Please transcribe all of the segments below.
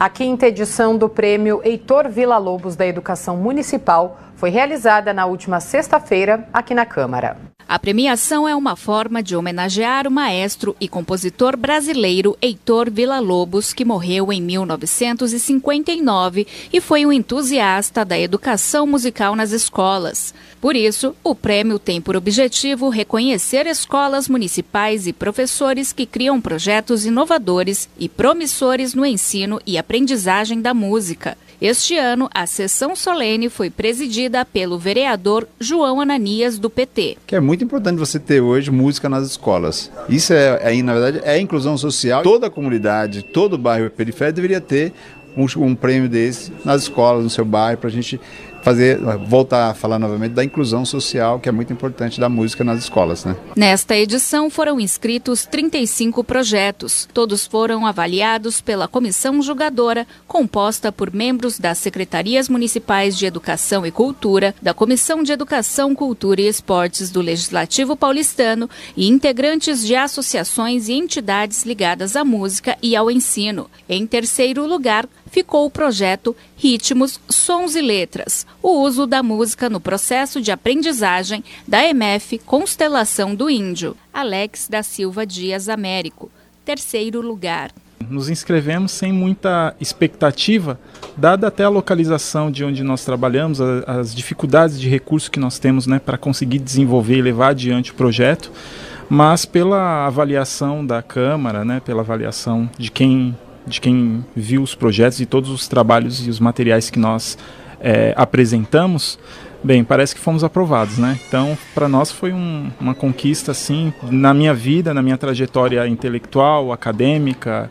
A quinta edição do prêmio Heitor Villa-Lobos da Educação Municipal foi realizada na última sexta-feira aqui na Câmara. A premiação é uma forma de homenagear o maestro e compositor brasileiro Heitor Villa-Lobos, que morreu em 1959 e foi um entusiasta da educação musical nas escolas. Por isso, o prêmio tem por objetivo reconhecer escolas municipais e professores que criam projetos inovadores e promissores no ensino e aprendizagem da música. Este ano, a sessão solene foi presidida pelo vereador João Ananias, do PT. Que é muito importante você ter hoje música nas escolas. Isso, é, é na verdade, é inclusão social. Toda a comunidade, todo o bairro periférico deveria ter um, um prêmio desse nas escolas, no seu bairro, para a gente fazer voltar a falar novamente da inclusão social, que é muito importante da música nas escolas, né? Nesta edição foram inscritos 35 projetos. Todos foram avaliados pela comissão julgadora, composta por membros das secretarias municipais de Educação e Cultura, da Comissão de Educação, Cultura e Esportes do Legislativo Paulistano e integrantes de associações e entidades ligadas à música e ao ensino. Em terceiro lugar, ficou o projeto Ritmos, Sons e Letras, o uso da música no processo de aprendizagem da MF Constelação do Índio. Alex da Silva Dias Américo, terceiro lugar. Nos inscrevemos sem muita expectativa, dada até a localização de onde nós trabalhamos, as dificuldades de recurso que nós temos né, para conseguir desenvolver e levar adiante o projeto, mas pela avaliação da Câmara, né, pela avaliação de quem de quem viu os projetos e todos os trabalhos e os materiais que nós é, apresentamos, bem, parece que fomos aprovados, né? Então, para nós foi um, uma conquista, assim, na minha vida, na minha trajetória intelectual, acadêmica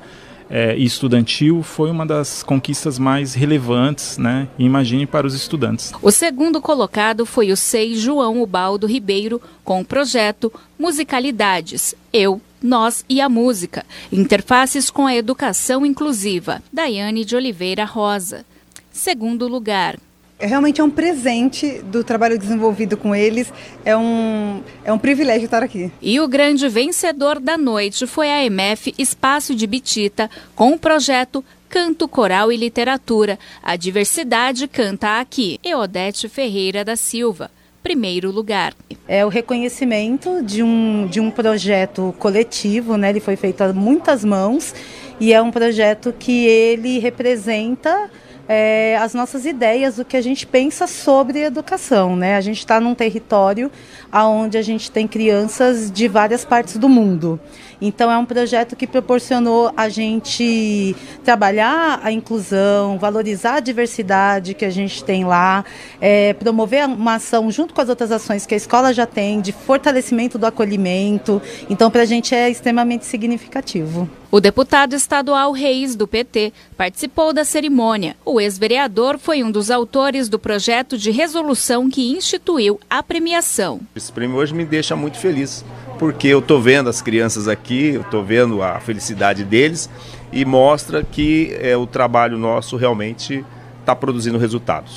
é, e estudantil, foi uma das conquistas mais relevantes, né? Imagine para os estudantes. O segundo colocado foi o SEI João Ubaldo Ribeiro, com o projeto Musicalidades, Eu, nós e a Música, Interfaces com a Educação Inclusiva, Daiane de Oliveira Rosa. Segundo lugar. É realmente é um presente do trabalho desenvolvido com eles, é um, é um privilégio estar aqui. E o grande vencedor da noite foi a MF Espaço de Bitita, com o projeto Canto Coral e Literatura. A diversidade canta aqui. Eodete Ferreira da Silva primeiro lugar. É o reconhecimento de um, de um projeto coletivo, né? ele foi feito a muitas mãos e é um projeto que ele representa é, as nossas ideias, o que a gente pensa sobre educação. Né? A gente está num território onde a gente tem crianças de várias partes do mundo. Então é um projeto que proporcionou a gente trabalhar a inclusão, valorizar a diversidade que a gente tem lá, é, promover uma ação junto com as outras ações que a escola já tem de fortalecimento do acolhimento. Então para a gente é extremamente significativo. O deputado estadual Reis, do PT, participou da cerimônia. O ex-vereador foi um dos autores do projeto de resolução que instituiu a premiação. Esse prêmio hoje me deixa muito feliz, porque eu estou vendo as crianças aqui, eu estou vendo a felicidade deles e mostra que é, o trabalho nosso realmente está produzindo resultados.